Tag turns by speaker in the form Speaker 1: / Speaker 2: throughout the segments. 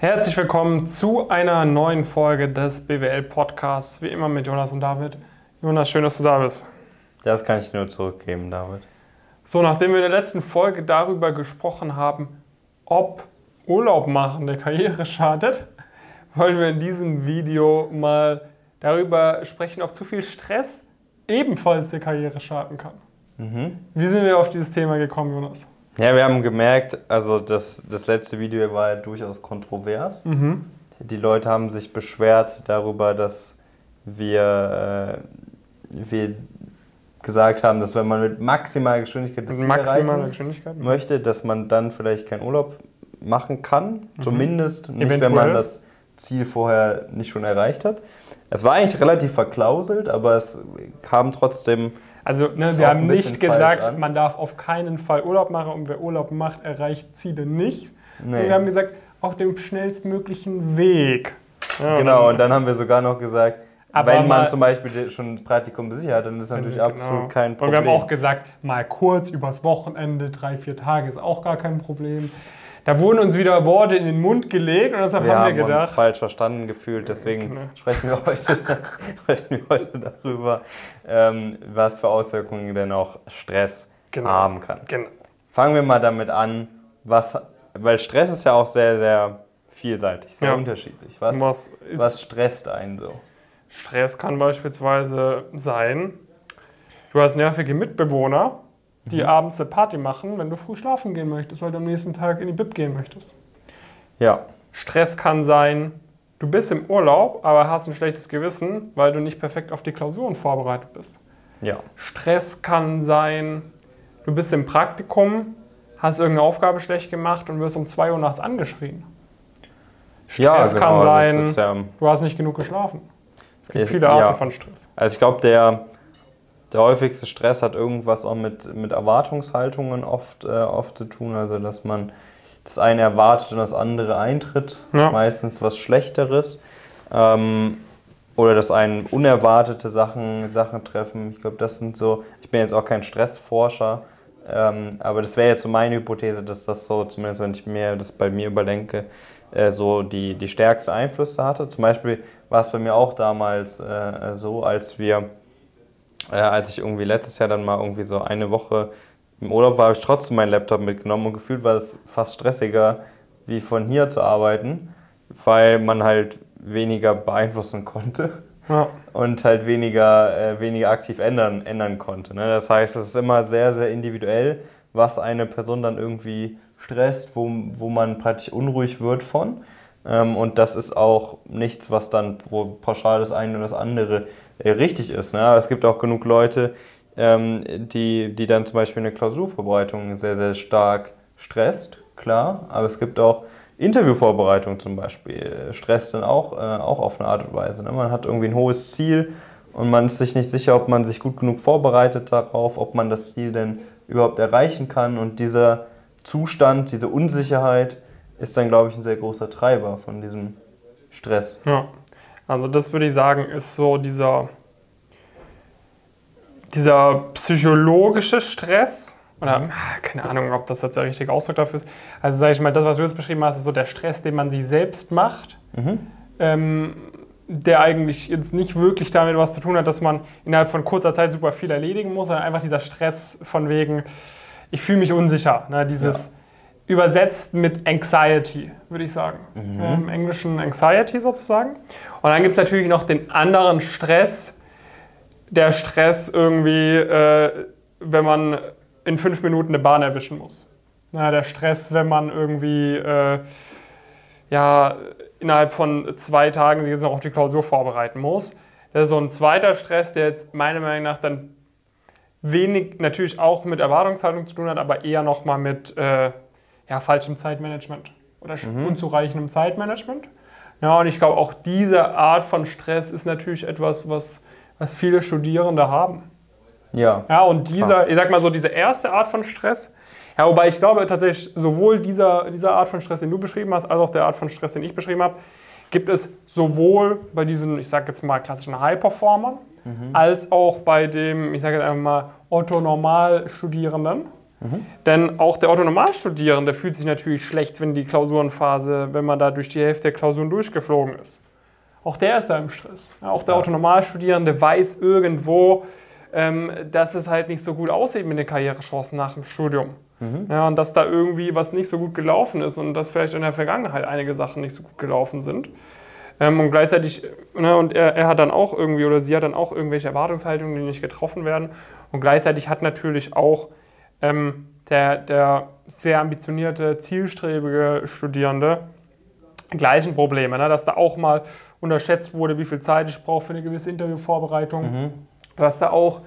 Speaker 1: Herzlich willkommen zu einer neuen Folge des BWL Podcasts, wie immer mit Jonas und David. Jonas, schön, dass du da bist.
Speaker 2: Das kann ich nur zurückgeben, David.
Speaker 1: So, nachdem wir in der letzten Folge darüber gesprochen haben, ob Urlaub machen der Karriere schadet, wollen wir in diesem Video mal darüber sprechen, ob zu viel Stress ebenfalls der Karriere schaden kann.
Speaker 2: Mhm.
Speaker 1: Wie sind wir auf dieses Thema gekommen, Jonas?
Speaker 2: Ja, wir haben gemerkt, also das, das letzte Video war ja durchaus kontrovers.
Speaker 1: Mhm.
Speaker 2: Die Leute haben sich beschwert darüber, dass wir, äh, wir gesagt haben, dass wenn man mit maximaler Geschwindigkeit das Ziel
Speaker 1: Maximale
Speaker 2: erreichen
Speaker 1: Geschwindigkeit.
Speaker 2: möchte, dass man dann vielleicht keinen Urlaub machen kann. Zumindest nicht, wenn
Speaker 1: Mhm. Eventuell.
Speaker 2: man das Ziel vorher nicht schon erreicht hat. Es war eigentlich relativ verklauselt, aber es kam trotzdem
Speaker 1: Also ne, wir haben nicht gesagt,
Speaker 2: an.
Speaker 1: man darf auf keinen Fall Urlaub machen und wer Urlaub macht, erreicht Ziele nicht.
Speaker 2: Nee.
Speaker 1: Und wir haben gesagt, auf dem schnellstmöglichen Weg. Ja,
Speaker 2: Genau, und dann haben wir sogar noch gesagt,
Speaker 1: Aber
Speaker 2: wenn man
Speaker 1: mal-
Speaker 2: zum Beispiel schon ein Praktikum sicher hat, dann ist natürlich
Speaker 1: Genau.
Speaker 2: absolut kein
Speaker 1: Und
Speaker 2: Problem.
Speaker 1: wir haben auch gesagt, mal kurz übers Wochenende, drei, vier Tage ist auch gar kein Problem. Da wurden uns wieder Worte in den Mund gelegt und deshalb
Speaker 2: wir
Speaker 1: haben
Speaker 2: haben
Speaker 1: wir
Speaker 2: uns
Speaker 1: gedacht,
Speaker 2: falsch verstanden gefühlt, deswegen
Speaker 1: Genau.
Speaker 2: sprechen, wir heute, sprechen wir heute darüber, ähm, was für Auswirkungen denn auch Stress
Speaker 1: Genau.
Speaker 2: haben kann.
Speaker 1: genau.
Speaker 2: Fangen wir mal damit an, was, weil Stress ist ja auch sehr, sehr vielseitig, sehr
Speaker 1: Ja.
Speaker 2: unterschiedlich. Was,
Speaker 1: Was
Speaker 2: was stresst einen so?
Speaker 1: Stress kann beispielsweise sein, du hast nervige Mitbewohner, die abends eine Party machen, wenn du früh schlafen gehen möchtest, weil du am nächsten Tag in die Bib gehen möchtest.
Speaker 2: Ja,
Speaker 1: Stress kann sein, du bist im Urlaub, aber hast ein schlechtes Gewissen, weil du nicht perfekt auf die Klausuren vorbereitet bist.
Speaker 2: ja.
Speaker 1: Stress kann sein, du bist im Praktikum, hast irgendeine Aufgabe schlecht gemacht und wirst um 2 Uhr nachts angeschrien. Stress
Speaker 2: ja,
Speaker 1: kann
Speaker 2: genau, das
Speaker 1: sein,
Speaker 2: ja,
Speaker 1: du hast nicht genug geschlafen. Es gibt viele Arten
Speaker 2: ja.
Speaker 1: von Stress.
Speaker 2: Also ich glaube, der, der häufigste Stress hat irgendwas auch mit, mit Erwartungshaltungen oft, äh, oft zu tun. Also dass man das eine erwartet und das andere eintritt.
Speaker 1: Ja.
Speaker 2: Meistens was Schlechteres. Ähm, oder dass einen unerwartete Sachen, Sachen treffen. Ich glaube, das sind so. Ich bin jetzt auch kein Stressforscher. Ähm, aber das wäre jetzt so meine Hypothese, dass das so, zumindest wenn ich mir das bei mir überdenke, äh, so die, die stärkste Einflüsse hatte. Zum Beispiel war es bei mir auch damals äh, so, als wir, äh, als ich irgendwie letztes Jahr dann mal irgendwie so eine Woche im Urlaub war, habe ich trotzdem meinen Laptop mitgenommen und gefühlt war es fast stressiger, wie von hier zu arbeiten, weil man halt weniger beeinflussen konnte
Speaker 1: Ja.
Speaker 2: und halt weniger, äh, weniger aktiv ändern, ändern konnte. Ne? Das heißt, es ist immer sehr, sehr individuell, was eine Person dann irgendwie stresst, wo, wo man praktisch unruhig wird von. Ähm, und das ist auch nichts, was dann, wo pauschal das eine oder das andere äh, richtig ist. Ne? Es gibt auch genug Leute, ähm, die, die dann zum Beispiel eine Klausurvorbereitung sehr, sehr stark stresst, klar. Aber es gibt auch Interviewvorbereitung zum Beispiel, äh, stresst dann auch, äh, auch auf eine Art und Weise. Ne? Man hat irgendwie ein hohes Ziel und man ist sich nicht sicher, ob man sich gut genug vorbereitet darauf, ob man das Ziel denn überhaupt erreichen kann. Und dieser Zustand, diese Unsicherheit ist dann, glaube ich, ein sehr großer Treiber von diesem Stress.
Speaker 1: Ja, also das würde ich sagen, ist so dieser, dieser psychologische Stress. Oder ah, keine Ahnung, ob das jetzt der richtige Ausdruck dafür ist. Also sage ich mal, das, was du jetzt beschrieben hast, ist so der Stress, den man sich selbst macht, ähm, der eigentlich jetzt nicht wirklich damit was zu tun hat, dass man innerhalb von kurzer Zeit super viel erledigen muss, sondern einfach dieser Stress von wegen, ich fühle mich unsicher. Ne? Dieses übersetzt mit Anxiety, würde ich sagen. Ja, Im Englischen Anxiety sozusagen. Und dann gibt es natürlich noch den anderen Stress, der Stress irgendwie, äh, wenn man in fünf Minuten eine Bahn erwischen muss. Na, der Stress, wenn man irgendwie äh, ja, innerhalb von zwei Tagen sich jetzt noch auf die Klausur vorbereiten muss. Das ist so ein zweiter Stress, der jetzt meiner Meinung nach dann wenig natürlich auch mit Erwartungshaltung zu tun hat, aber eher nochmal mit äh, ja, falschem Zeitmanagement oder sch- unzureichendem Zeitmanagement. Ja, und ich glaube, auch diese Art von Stress ist natürlich etwas, was, was viele Studierende haben.
Speaker 2: Ja.
Speaker 1: Ja, und dieser, ich sag mal so, diese erste Art von Stress, ja, wobei ich glaube tatsächlich, sowohl dieser, dieser Art von Stress, den du beschrieben hast, als auch der Art von Stress, den ich beschrieben habe, gibt es sowohl bei diesen, ich sag jetzt mal, klassischen High-Performern, als auch bei dem, ich sage jetzt einfach mal, Otto-Normal-Studierenden. Mhm. Denn auch der Autonormalstudierende fühlt sich natürlich schlecht, wenn die Klausurenphase, wenn man da durch die Hälfte der Klausuren durchgeflogen ist. Auch der ist da im Stress. Auch der ja. Autonormalstudierende weiß irgendwo, ähm, dass es halt nicht so gut aussieht mit den Karrierechancen nach dem Studium. Mhm. Ja, und dass da irgendwie was nicht so gut gelaufen ist und dass vielleicht in der Vergangenheit einige Sachen nicht so gut gelaufen sind. Ähm, und gleichzeitig, ne, und er, er, hat dann auch irgendwie, oder sie hat dann auch irgendwelche Erwartungshaltungen, die nicht getroffen werden. Und gleichzeitig hat natürlich auch ähm, der, der sehr ambitionierte, zielstrebige Studierende gleichen Probleme, ne? dass da auch mal unterschätzt wurde, wie viel Zeit ich brauche für eine gewisse Interviewvorbereitung, mhm. dass da auch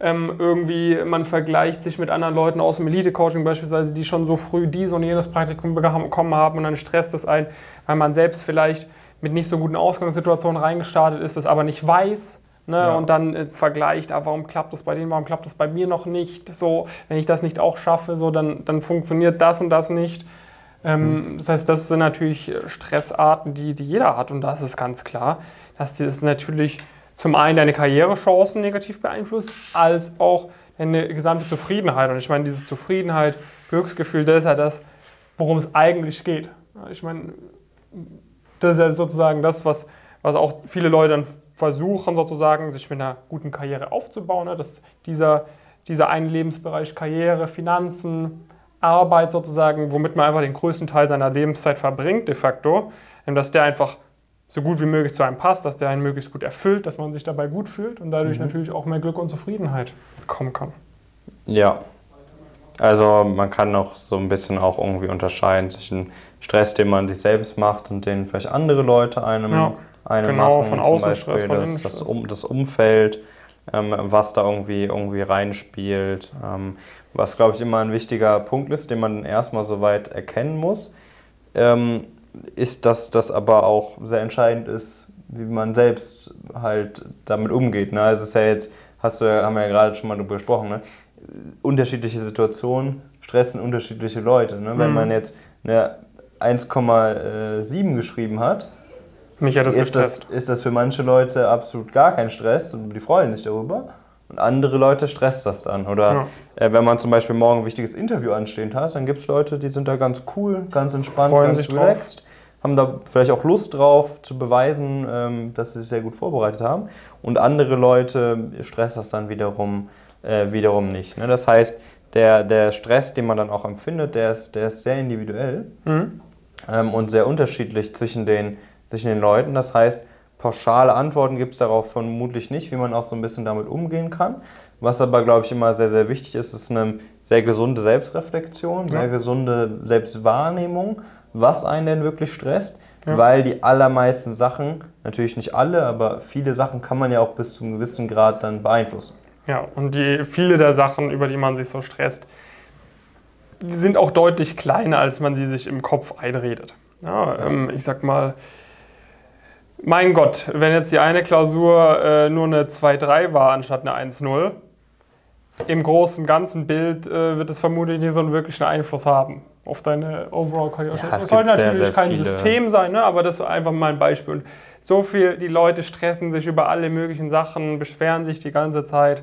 Speaker 1: ähm, irgendwie man vergleicht sich mit anderen Leuten aus dem Elite-Coaching beispielsweise, die schon so früh dies und jenes Praktikum bekommen haben und dann stresst das ein, weil man selbst vielleicht mit nicht so guten Ausgangssituationen reingestartet ist, das aber nicht weiß. Ne, ja. Und dann äh, vergleicht, ah, warum klappt das bei denen, warum klappt das bei mir noch nicht? So, wenn ich das nicht auch schaffe, so, dann, dann funktioniert das und das nicht. Ähm, mhm. Das heißt, das sind natürlich Stressarten, die, die jeder hat. Und das ist ganz klar, dass das natürlich zum einen deine Karrierechancen negativ beeinflusst, als auch deine gesamte Zufriedenheit. Und ich meine, diese Zufriedenheit, Glücksgefühl, das ist ja das, worum es eigentlich geht. Ich meine, das ist ja sozusagen das, was, was auch viele Leute dann versuchen, sozusagen, sich mit einer guten Karriere aufzubauen. Ne? Dass dieser, dieser eine Lebensbereich Karriere, Finanzen, Arbeit sozusagen, womit man einfach den größten Teil seiner Lebenszeit verbringt, de facto, dass der einfach so gut wie möglich zu einem passt, dass der einen möglichst gut erfüllt, dass man sich dabei gut fühlt und dadurch mhm. natürlich auch mehr Glück und Zufriedenheit bekommen kann.
Speaker 2: Ja. Also man kann noch so ein bisschen auch irgendwie unterscheiden zwischen Stress, den man sich selbst macht und den vielleicht andere Leute einem, ja, einem genau, machen. Von außen zum Beispiel Stress, von das, das, um, das Umfeld, ähm, was da irgendwie, irgendwie reinspielt. Ähm, was, glaube ich, immer ein wichtiger Punkt ist, den man erstmal soweit erkennen muss, ähm, ist, dass das aber auch sehr entscheidend ist, wie man selbst halt damit umgeht. Ne? Also es ist ja jetzt, hast du ja, haben wir ja gerade schon mal darüber gesprochen, ne? unterschiedliche Situationen stressen unterschiedliche Leute. Ne? Wenn mhm. man jetzt eine 1,7 geschrieben hat,
Speaker 1: Mich hat das
Speaker 2: ist, das, ist das für manche Leute absolut gar kein Stress und die freuen sich darüber. Und andere Leute stresst das dann. Oder ja. äh, wenn man zum Beispiel morgen ein wichtiges Interview anstehend hat, dann gibt es Leute, die sind da ganz cool, ganz entspannt,
Speaker 1: freuen
Speaker 2: ganz
Speaker 1: relaxed.
Speaker 2: Drauf. Haben da vielleicht auch Lust drauf zu beweisen, ähm, dass sie sich sehr gut vorbereitet haben. Und andere Leute stresst das dann wiederum, äh, wiederum nicht. Ne? Das heißt, der, der Stress, den man dann auch empfindet, der ist, der ist sehr individuell. Mhm ähm, und sehr unterschiedlich zwischen den, zwischen den Leuten. Das heißt, pauschale Antworten gibt es darauf vermutlich nicht, wie man auch so ein bisschen damit umgehen kann. Was aber, glaube ich, immer sehr, sehr wichtig ist, ist eine sehr gesunde Selbstreflexion, ja. sehr gesunde Selbstwahrnehmung, was einen denn wirklich stresst. Ja. Weil die allermeisten Sachen, natürlich nicht alle, aber viele Sachen kann man ja auch bis zu einem gewissen Grad dann beeinflussen.
Speaker 1: Ja, und die, viele der Sachen, über die man sich so stresst, die sind auch deutlich kleiner, als man sie sich im Kopf einredet. Ja, ähm, ich sag mal, mein Gott, wenn jetzt die eine Klausur äh, nur eine 2-3 war anstatt eine 1-0, im großen ganzen Bild äh, wird es vermutlich nicht so einen wirklichen Einfluss haben auf deine Overall-Karriere.
Speaker 2: Ja, das soll natürlich sehr, sehr
Speaker 1: kein viele. System sein, ne? aber das ist einfach mal ein Beispiel. Und so viel, die Leute stressen sich über alle möglichen Sachen, beschweren sich die ganze Zeit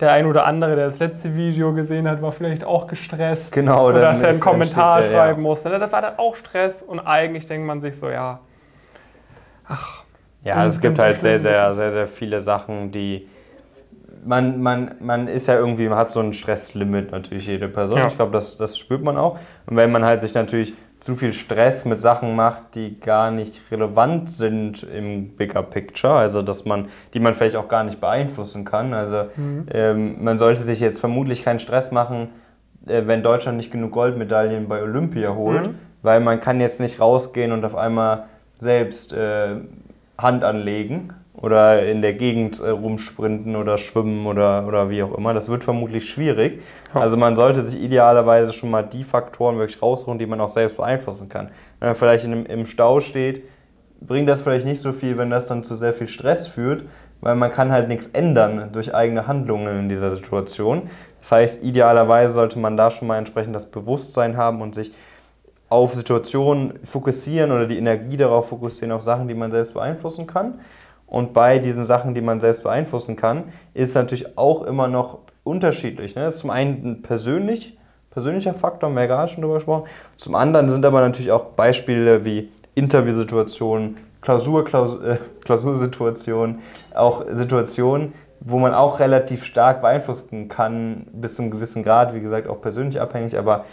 Speaker 1: der ein oder andere, der das letzte Video gesehen hat, war vielleicht auch gestresst.
Speaker 2: Genau,
Speaker 1: oder dass er einen Kommentar der, schreiben ja. musste. Das war dann auch Stress und eigentlich denkt man sich so, ja,
Speaker 2: ach. Ja, es gibt halt sehr, sehr, sehr, sehr viele Sachen, die. Man, man, man ist ja irgendwie, man hat so ein Stresslimit natürlich, jede Person. Ja. Ich glaube, das, das spürt man auch. Und wenn man halt sich natürlich zu viel Stress mit Sachen macht, die gar nicht relevant sind im Bigger Picture, also dass man, die man vielleicht auch gar nicht beeinflussen kann. Also mhm. ähm, man sollte sich jetzt vermutlich keinen Stress machen, äh, wenn Deutschland nicht genug Goldmedaillen bei Olympia holt, mhm. weil man kann jetzt nicht rausgehen und auf einmal selbst äh, Hand anlegen oder in der Gegend äh, rumsprinten oder schwimmen oder, oder wie auch immer. Das wird vermutlich schwierig. Also man sollte sich idealerweise schon mal die Faktoren wirklich rausholen, die man auch selbst beeinflussen kann. Wenn man vielleicht in, im Stau steht, bringt das vielleicht nicht so viel, wenn das dann zu sehr viel Stress führt, weil man kann halt nichts ändern durch eigene Handlungen in dieser Situation. Das heißt, idealerweise sollte man da schon mal entsprechend das Bewusstsein haben und sich auf Situationen fokussieren oder die Energie darauf fokussieren, auf Sachen, die man selbst beeinflussen kann. Und bei diesen Sachen, die man selbst beeinflussen kann, ist es natürlich auch immer noch unterschiedlich. Ne? Das ist zum einen persönlich persönlicher Faktor, haben wir ja gerade schon drüber gesprochen. Zum anderen sind aber natürlich auch Beispiele wie Interviewsituationen, Klausur, Klaus, äh, Klausursituationen, auch Situationen, wo man auch relativ stark beeinflussen kann, bis zu einem gewissen Grad, wie gesagt, auch persönlich abhängig, aber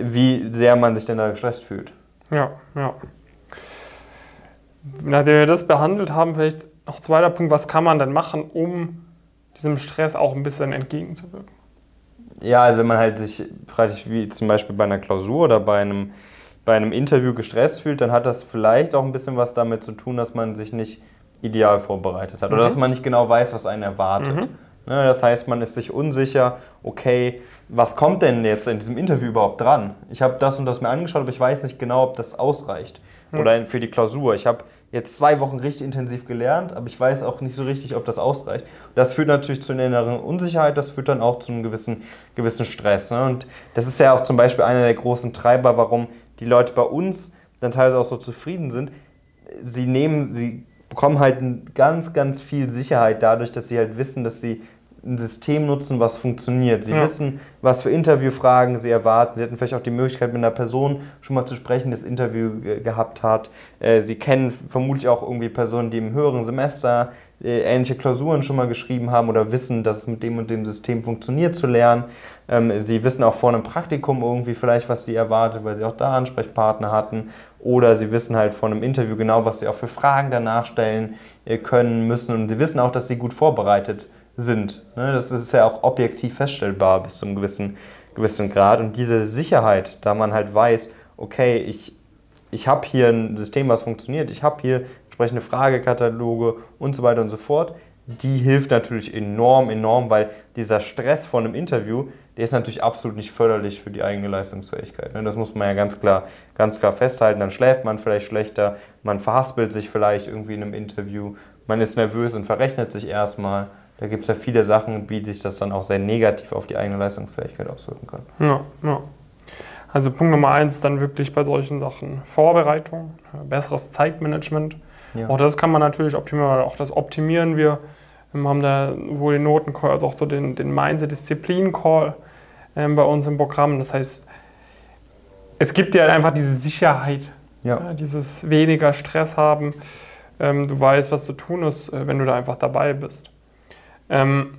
Speaker 2: wie sehr man sich denn da gestresst fühlt.
Speaker 1: Ja, ja. Nachdem wir das behandelt haben, vielleicht noch zweiter Punkt, was kann man denn machen, um diesem Stress auch ein bisschen entgegenzuwirken?
Speaker 2: Ja, also wenn man halt sich praktisch wie zum Beispiel bei einer Klausur oder bei einem, bei einem Interview gestresst fühlt, dann hat das vielleicht auch ein bisschen was damit zu tun, dass man sich nicht ideal vorbereitet hat mhm. oder dass man nicht genau weiß, was einen erwartet. Mhm. Ne, das heißt, man ist sich unsicher, okay, was kommt denn jetzt in diesem Interview überhaupt dran? Ich habe das und das mir angeschaut, aber ich weiß nicht genau, ob das ausreicht. Mhm. Oder für die Klausur. Ich habe jetzt zwei Wochen richtig intensiv gelernt, aber ich weiß auch nicht so richtig, ob das ausreicht. Das führt natürlich zu einer inneren Unsicherheit, das führt dann auch zu einem gewissen, gewissen Stress. Ne? Und das ist ja auch zum Beispiel einer der großen Treiber, warum die Leute bei uns dann teilweise auch so zufrieden sind. Sie nehmen, sie bekommen halt ganz, ganz viel Sicherheit dadurch, dass sie halt wissen, dass sie ein System nutzen, was funktioniert. Sie ja. wissen, was für Interviewfragen sie erwarten. Sie hatten vielleicht auch die Möglichkeit, mit einer Person schon mal zu sprechen, die das Interview gehabt hat. Äh, sie kennen vermutlich auch irgendwie Personen, die im höheren Semester äh, ähnliche Klausuren schon mal geschrieben haben oder wissen, dass es mit dem und dem System funktioniert zu lernen. Ähm, sie wissen auch vor einem Praktikum irgendwie vielleicht, was sie erwartet, weil sie auch da Ansprechpartner hatten. Oder sie wissen halt vor einem Interview genau, was sie auch für Fragen danach stellen äh, können müssen. Und sie wissen auch, dass sie gut vorbereitet sind. Ne? Das ist ja auch objektiv feststellbar bis zu einem gewissen, gewissen Grad. Und diese Sicherheit, da man halt weiß, okay, ich, ich habe hier ein System, was funktioniert, ich habe hier entsprechende Fragekataloge und so weiter und so fort, die hilft natürlich enorm, enorm, weil dieser Stress von einem Interview, der ist natürlich absolut nicht förderlich für die eigene Leistungsfähigkeit. Ne? Das muss man ja ganz klar, ganz klar festhalten. Dann schläft man vielleicht schlechter, man verhaspelt sich vielleicht irgendwie in einem Interview, man ist nervös und verrechnet sich erstmal. Da gibt es ja viele Sachen, wie sich das dann auch sehr negativ auf die eigene Leistungsfähigkeit auswirken kann.
Speaker 1: Ja, ja. Also Punkt Nummer eins dann wirklich bei solchen Sachen Vorbereitung, besseres Zeitmanagement. Ja. Auch das kann man natürlich optimieren, auch das optimieren wir. Wir haben da wohl den Notencall, also auch so den, den Mindset-Disziplin-Call ähm, bei uns im Programm. Das heißt, es gibt dir halt einfach diese Sicherheit, ja. Ja, dieses weniger Stress haben. Ähm, du weißt, was zu tun ist, äh, wenn du da einfach dabei bist. Ähm,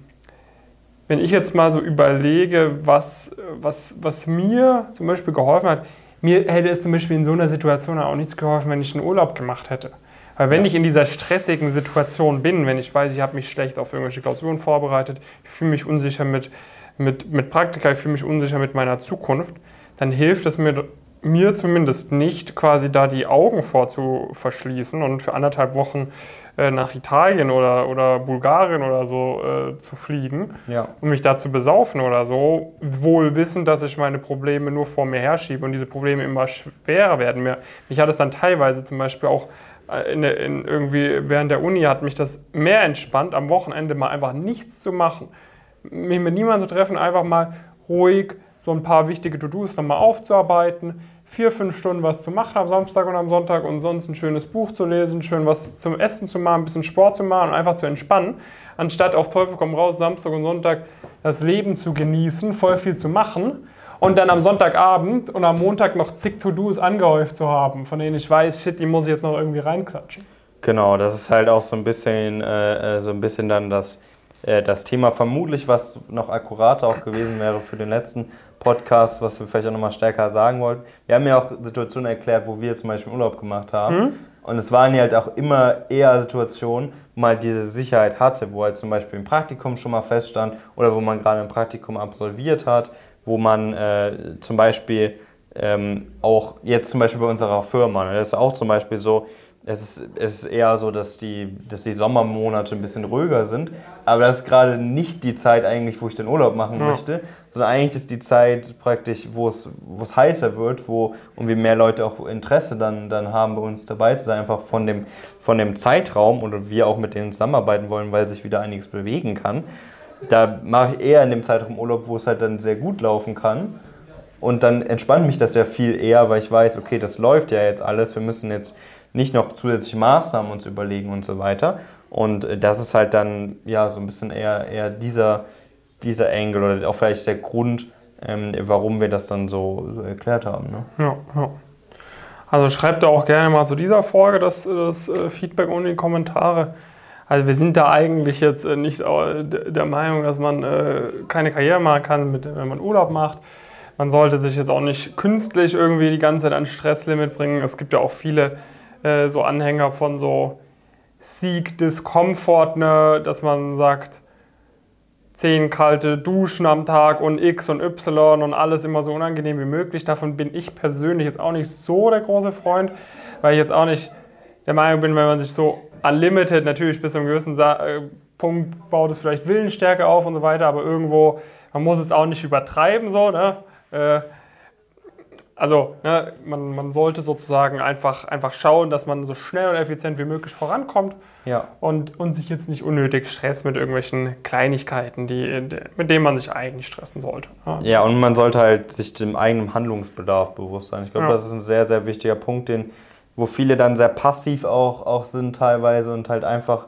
Speaker 1: wenn ich jetzt mal so überlege, was, was, was mir zum Beispiel geholfen hat, mir hätte es zum Beispiel in so einer Situation auch nichts geholfen, wenn ich einen Urlaub gemacht hätte. Weil wenn ich in dieser stressigen Situation bin, wenn ich weiß, ich habe mich schlecht auf irgendwelche Klausuren vorbereitet, ich fühle mich unsicher mit, mit, mit Praktika, ich fühle mich unsicher mit meiner Zukunft, dann hilft es mir mir zumindest nicht, quasi da die Augen vor zu verschließen und für anderthalb Wochen äh, nach Italien oder, oder Bulgarien oder so äh, zu fliegen ja. und mich da zu besaufen oder so, wohl wissend, dass ich meine Probleme nur vor mir herschiebe und diese Probleme immer schwerer werden. Mir, mich hat es dann teilweise zum Beispiel auch äh, in, in irgendwie während der Uni hat mich das mehr entspannt, am Wochenende mal einfach nichts zu machen, mich mit niemandem zu treffen, einfach mal ruhig so ein paar wichtige To-Dos nochmal aufzuarbeiten, vier, fünf Stunden was zu machen am Samstag und am Sonntag und sonst ein schönes Buch zu lesen, schön was zum Essen zu machen, ein bisschen Sport zu machen und einfach zu entspannen, anstatt auf Teufel komm raus, Samstag und Sonntag das Leben zu genießen, voll viel zu machen und dann am Sonntagabend und am Montag noch zig To-Dos angehäuft zu haben, von denen ich weiß, shit, die muss ich jetzt noch irgendwie reinklatschen.
Speaker 2: Genau, das ist halt auch so ein bisschen, äh, äh so ein bisschen dann das, äh, das Thema vermutlich, was noch akkurater auch gewesen wäre für den letzten Podcast, was wir vielleicht auch nochmal stärker sagen wollten. Wir haben ja auch Situationen erklärt, wo wir zum Beispiel Urlaub gemacht haben. Mhm. Und es waren ja halt auch immer eher Situationen, wo man halt diese Sicherheit hatte, wo halt zum Beispiel im Praktikum schon mal feststand oder wo man gerade ein Praktikum absolviert hat, wo man äh, zum Beispiel ähm, auch jetzt zum Beispiel bei unserer Firma, ne, das ist auch zum Beispiel so, es ist, es ist eher so, dass die, dass die Sommermonate ein bisschen ruhiger sind. Aber das ist gerade nicht die Zeit eigentlich, wo ich den Urlaub machen ja. möchte, sondern eigentlich ist die Zeit praktisch, wo es, wo es heißer wird, wo irgendwie mehr Leute auch Interesse dann, dann haben, bei uns dabei zu sein, einfach von dem, von dem Zeitraum oder wir auch mit denen zusammenarbeiten wollen, weil sich wieder einiges bewegen kann. Da mache ich eher in dem Zeitraum Urlaub, wo es halt dann sehr gut laufen kann. Und dann entspannt mich das ja viel eher, weil ich weiß, okay, das läuft ja jetzt alles, wir müssen jetzt nicht noch zusätzliche Maßnahmen uns überlegen und so weiter. Und äh, das ist halt dann ja so ein bisschen eher, eher dieser, dieser Angle oder auch vielleicht der Grund, ähm, warum wir das dann so, so erklärt haben. Ne?
Speaker 1: Ja, ja. Also schreibt da auch gerne mal zu dieser Folge das, das äh, Feedback und die Kommentare. Also wir sind da eigentlich jetzt äh, nicht der Meinung, dass man keine Karriere machen kann, wenn man Urlaub macht. Man sollte sich jetzt auch nicht künstlich irgendwie die ganze Zeit an Stresslimit bringen. Es gibt ja auch viele so Anhänger von so Seek Discomfort, ne, dass man sagt, zehn kalte Duschen am Tag und X und Y und alles immer so unangenehm wie möglich. Davon bin ich persönlich jetzt auch nicht so der große Freund, weil ich jetzt auch nicht der Meinung bin, wenn man sich so unlimited, natürlich bis zu einem gewissen äh, Punkt baut es vielleicht Willensstärke auf und so weiter, aber irgendwo, man muss es auch nicht übertreiben so, ne? Äh, also ne, man, man sollte sozusagen einfach, einfach schauen, dass man so schnell und effizient wie möglich vorankommt
Speaker 2: ja.
Speaker 1: und, und sich jetzt nicht unnötig stresst mit irgendwelchen Kleinigkeiten, die, mit denen man sich eigentlich stressen sollte.
Speaker 2: Ja, ja und man sollte halt sich dem eigenen Handlungsbedarf bewusst sein. Ich glaube, ja. das ist ein sehr, sehr wichtiger Punkt, den, wo viele dann sehr passiv auch, auch sind teilweise und halt einfach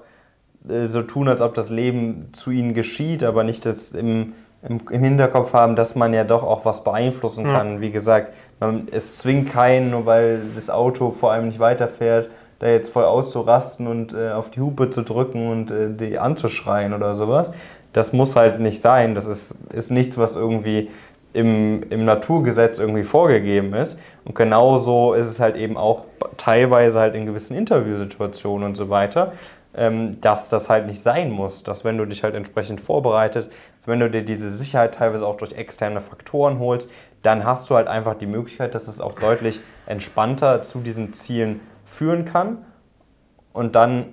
Speaker 2: äh, so tun, als ob das Leben zu ihnen geschieht, aber nicht das im im, im Hinterkopf haben, dass man ja doch auch was beeinflussen kann. Ja. Wie gesagt, man, es zwingt keinen, nur weil das Auto vor allem nicht weiterfährt, da jetzt voll auszurasten und äh, auf die Hupe zu drücken und äh, die anzuschreien oder sowas. Das muss halt nicht sein. Das ist, ist nichts, was irgendwie im, im Naturgesetz irgendwie vorgegeben ist. Und genauso ist es halt eben auch teilweise halt in gewissen Interviewsituationen und so weiter dass das halt nicht sein muss. Dass wenn du dich halt entsprechend vorbereitest, dass wenn du dir diese Sicherheit teilweise auch durch externe Faktoren holst, dann hast du halt einfach die Möglichkeit, dass es auch deutlich entspannter zu diesen Zielen führen kann. Und dann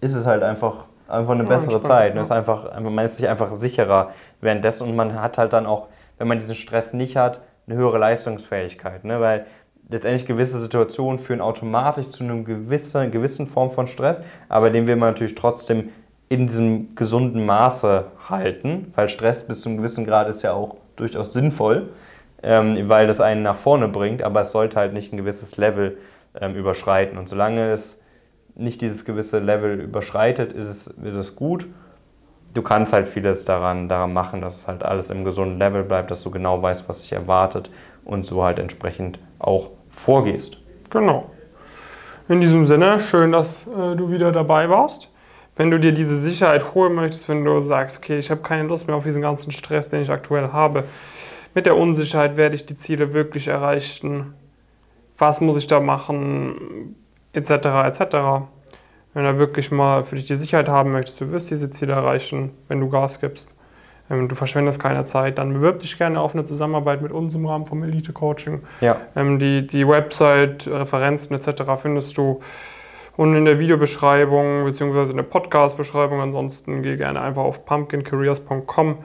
Speaker 2: ist es halt einfach, einfach eine bessere ja, Zeit. Ja. Ist einfach, man ist sich einfach sicherer währenddessen und man hat halt dann auch, wenn man diesen Stress nicht hat, eine höhere Leistungsfähigkeit. Ne? Weil letztendlich gewisse Situationen führen automatisch zu einer gewissen, gewissen Form von Stress, aber den will man natürlich trotzdem in diesem gesunden Maße halten, weil Stress bis zu einem gewissen Grad ist ja auch durchaus sinnvoll, ähm, weil das einen nach vorne bringt, aber es sollte halt nicht ein gewisses Level ähm, überschreiten. Und solange es nicht dieses gewisse Level überschreitet, ist es, ist es gut. Du kannst halt vieles daran, daran machen, dass es halt alles im gesunden Level bleibt, dass du genau weißt, was dich erwartet und so halt entsprechend auch vorgehst.
Speaker 1: Genau. In diesem Sinne, schön, dass äh, du wieder dabei warst. Wenn du dir diese Sicherheit holen möchtest, wenn du sagst, okay, ich habe keine Lust mehr auf diesen ganzen Stress, den ich aktuell habe, mit der Unsicherheit werde ich die Ziele wirklich erreichen, was muss ich da machen, etc., etc. Wenn du wirklich mal für dich die Sicherheit haben möchtest, du wirst diese Ziele erreichen, wenn du Gas gibst, du verschwendest keine Zeit, dann bewirb dich gerne auf eine Zusammenarbeit mit uns im Rahmen vom Elite Coaching.
Speaker 2: Ja.
Speaker 1: Ähm, die, die Website, Referenzen etc. findest du unten in der Videobeschreibung bzw. in der Podcast-Beschreibung. Ansonsten geh gerne einfach auf pumpkincareers.com,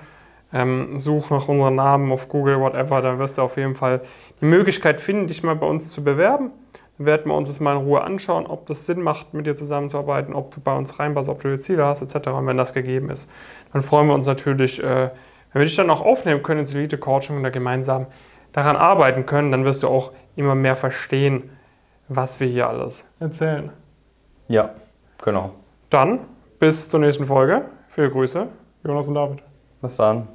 Speaker 1: ähm, such nach unserem Namen auf Google, whatever, dann wirst du auf jeden Fall die Möglichkeit finden, dich mal bei uns zu bewerben. Werden wir uns das mal in Ruhe anschauen, ob das Sinn macht, mit dir zusammenzuarbeiten, ob du bei uns reinpasst, ob du die Ziele hast, etc. Und wenn das gegeben ist, dann freuen wir uns natürlich, äh, wenn wir dich dann auch aufnehmen können ins Elite Coaching und da gemeinsam daran arbeiten können, dann wirst du auch immer mehr verstehen, was wir hier alles erzählen.
Speaker 2: Ja, genau.
Speaker 1: Dann bis zur nächsten Folge. Viele Grüße, Jonas und David.
Speaker 2: Bis dann.